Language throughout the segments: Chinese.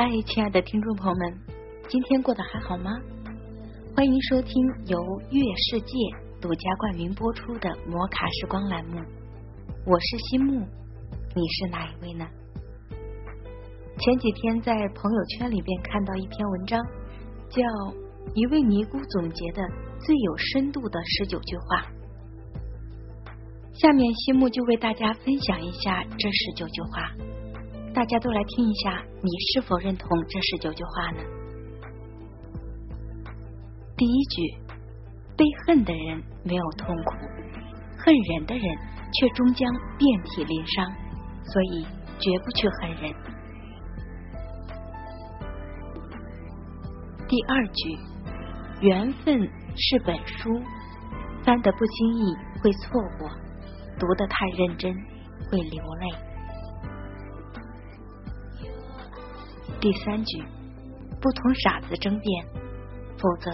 嗨，亲爱的听众朋友们，今天过得还好吗？欢迎收听由月世界独家冠名播出的《摩卡时光》栏目，我是西木，你是哪一位呢？前几天在朋友圈里边看到一篇文章，叫《一位尼姑总结的最有深度的十九句话》，下面西木就为大家分享一下这十九句话。大家都来听一下，你是否认同这十九句话呢？第一句，被恨的人没有痛苦，恨人的人却终将遍体鳞伤，所以绝不去恨人。第二句，缘分是本书，翻得不经意会错过，读得太认真会流泪。第三句，不同傻子争辩，否则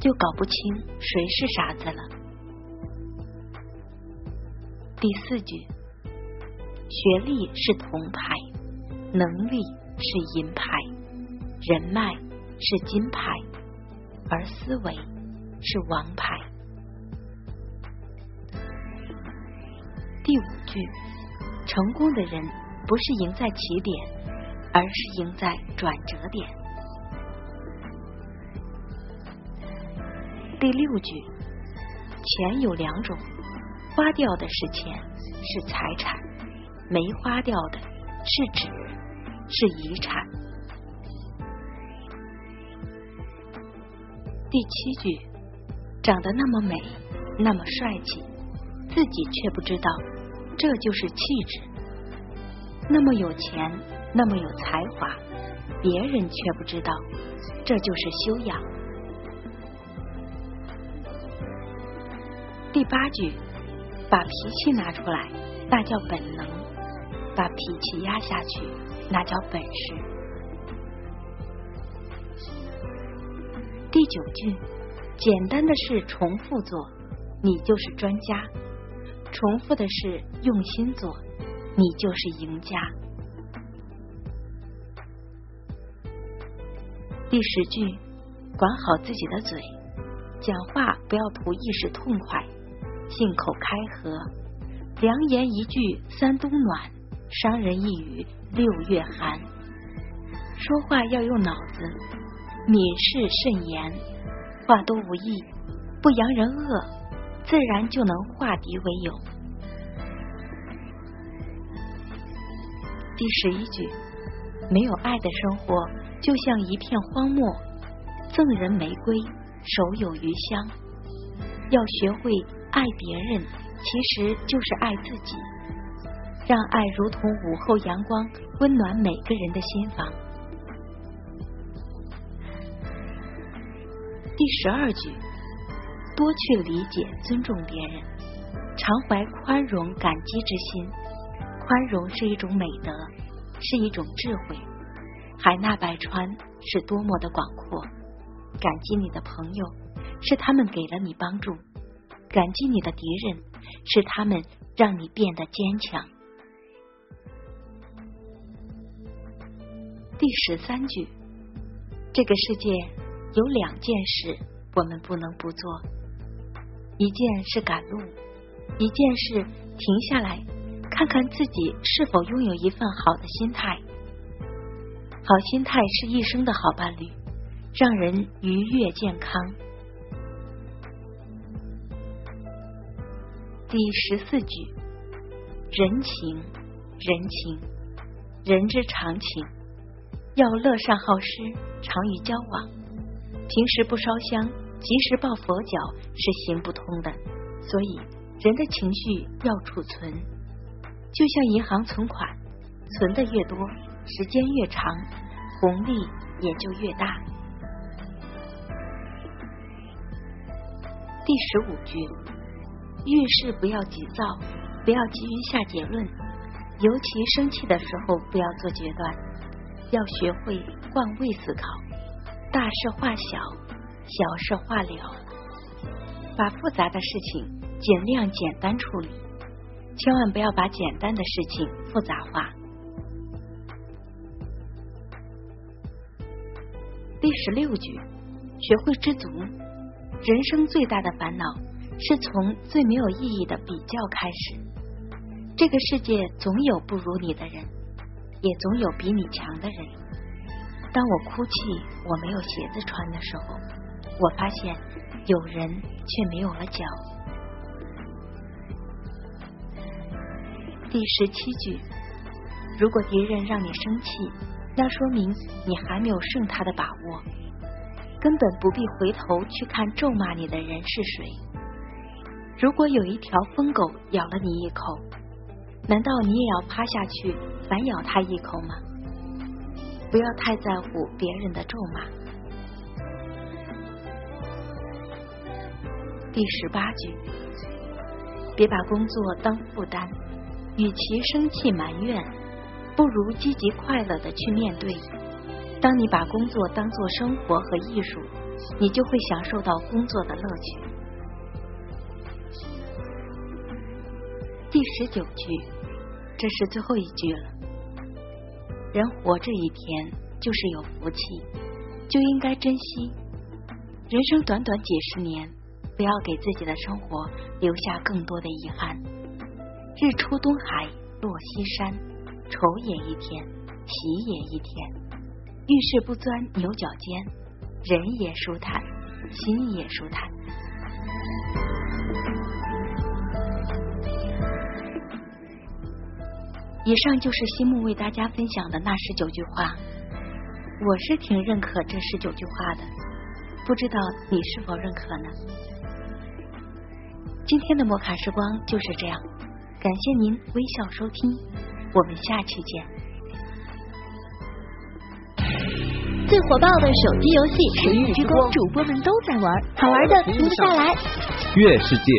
就搞不清谁是傻子了。第四句，学历是铜牌，能力是银牌，人脉是金牌，而思维是王牌。第五句，成功的人不是赢在起点。而是赢在转折点。第六句，钱有两种，花掉的是钱，是财产；没花掉的是纸，是遗产。第七句，长得那么美，那么帅气，自己却不知道，这就是气质；那么有钱。那么有才华，别人却不知道，这就是修养。第八句，把脾气拿出来，那叫本能；把脾气压下去，那叫本事。第九句，简单的事重复做，你就是专家；重复的事用心做，你就是赢家。第十句，管好自己的嘴，讲话不要图一时痛快，信口开河，良言一句三冬暖，伤人一语六月寒。说话要用脑子，敏事慎言，话多无益，不扬人恶，自然就能化敌为友。第十一句，没有爱的生活。就像一片荒漠，赠人玫瑰，手有余香。要学会爱别人，其实就是爱自己。让爱如同午后阳光，温暖每个人的心房。第十二句，多去理解、尊重别人，常怀宽容、感激之心。宽容是一种美德，是一种智慧。海纳百川是多么的广阔，感激你的朋友，是他们给了你帮助；感激你的敌人，是他们让你变得坚强。第十三句，这个世界有两件事我们不能不做，一件是赶路，一件是停下来看看自己是否拥有一份好的心态。好心态是一生的好伴侣，让人愉悦健康。第十四句，人情人情，人之常情，要乐善好施，常于交往。平时不烧香，及时抱佛脚是行不通的。所以，人的情绪要储存，就像银行存款，存的越多。时间越长，红利也就越大。第十五句，遇事不要急躁，不要急于下结论，尤其生气的时候不要做决断，要学会换位思考，大事化小，小事化了，把复杂的事情尽量简单处理，千万不要把简单的事情复杂化。第十六句，学会知足。人生最大的烦恼是从最没有意义的比较开始。这个世界总有不如你的人，也总有比你强的人。当我哭泣我没有鞋子穿的时候，我发现有人却没有了脚。第十七句，如果敌人让你生气。那说明你还没有胜他的把握，根本不必回头去看咒骂你的人是谁。如果有一条疯狗咬了你一口，难道你也要趴下去反咬他一口吗？不要太在乎别人的咒骂。第十八句，别把工作当负担，与其生气埋怨。不如积极快乐的去面对。当你把工作当做生活和艺术，你就会享受到工作的乐趣。第十九句，这是最后一句了。人活这一天就是有福气，就应该珍惜。人生短短几十年，不要给自己的生活留下更多的遗憾。日出东海落西山。愁也一天，喜也一天。遇事不钻牛角尖，人也舒坦，心也舒坦。以上就是西木为大家分享的那十九句话，我是挺认可这十九句话的，不知道你是否认可呢？今天的摩卡时光就是这样，感谢您微笑收听。我们下期见。最火爆的手机游戏《神域之光》，主播们都在玩，好玩的停不下来。月世界。